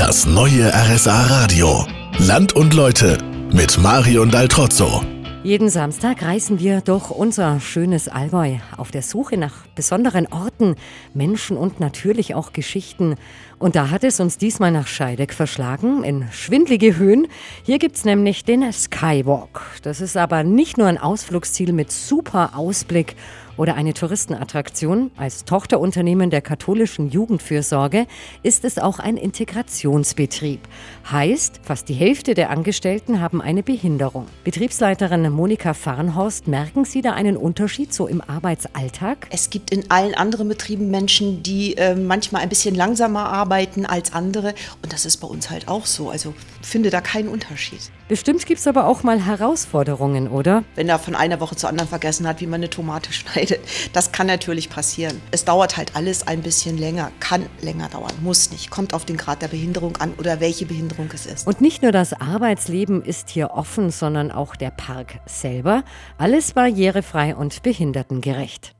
Das neue RSA Radio. Land und Leute mit Marion Daltrozzo. Jeden Samstag reisen wir durch unser schönes Allgäu auf der Suche nach besonderen Orten, Menschen und natürlich auch Geschichten. Und da hat es uns diesmal nach Scheideck verschlagen, in schwindlige Höhen. Hier gibt's nämlich den Skywalk. Das ist aber nicht nur ein Ausflugsziel mit super Ausblick oder eine Touristenattraktion. Als Tochterunternehmen der katholischen Jugendfürsorge ist es auch ein Integrationsbetrieb. Heißt, fast die Hälfte der Angestellten haben eine Behinderung. Betriebsleiterin Monika Farnhorst, merken Sie da einen Unterschied so im Arbeitsalltag? Es gibt in allen anderen Betrieben Menschen, die äh, manchmal ein bisschen langsamer arbeiten als andere. Und das ist bei uns halt auch so. Also finde da keinen Unterschied. Bestimmt gibt es aber auch mal Herausforderungen, oder? Wenn er von einer Woche zur anderen vergessen hat, wie man eine Tomate schneidet entscheidet. Das kann natürlich passieren. Es dauert halt alles ein bisschen länger, kann länger dauern, muss nicht. Kommt auf den Grad der Behinderung an oder welche Behinderung es ist. Und nicht nur das Arbeitsleben ist hier offen, sondern auch der Park selber. Alles barrierefrei und behindertengerecht.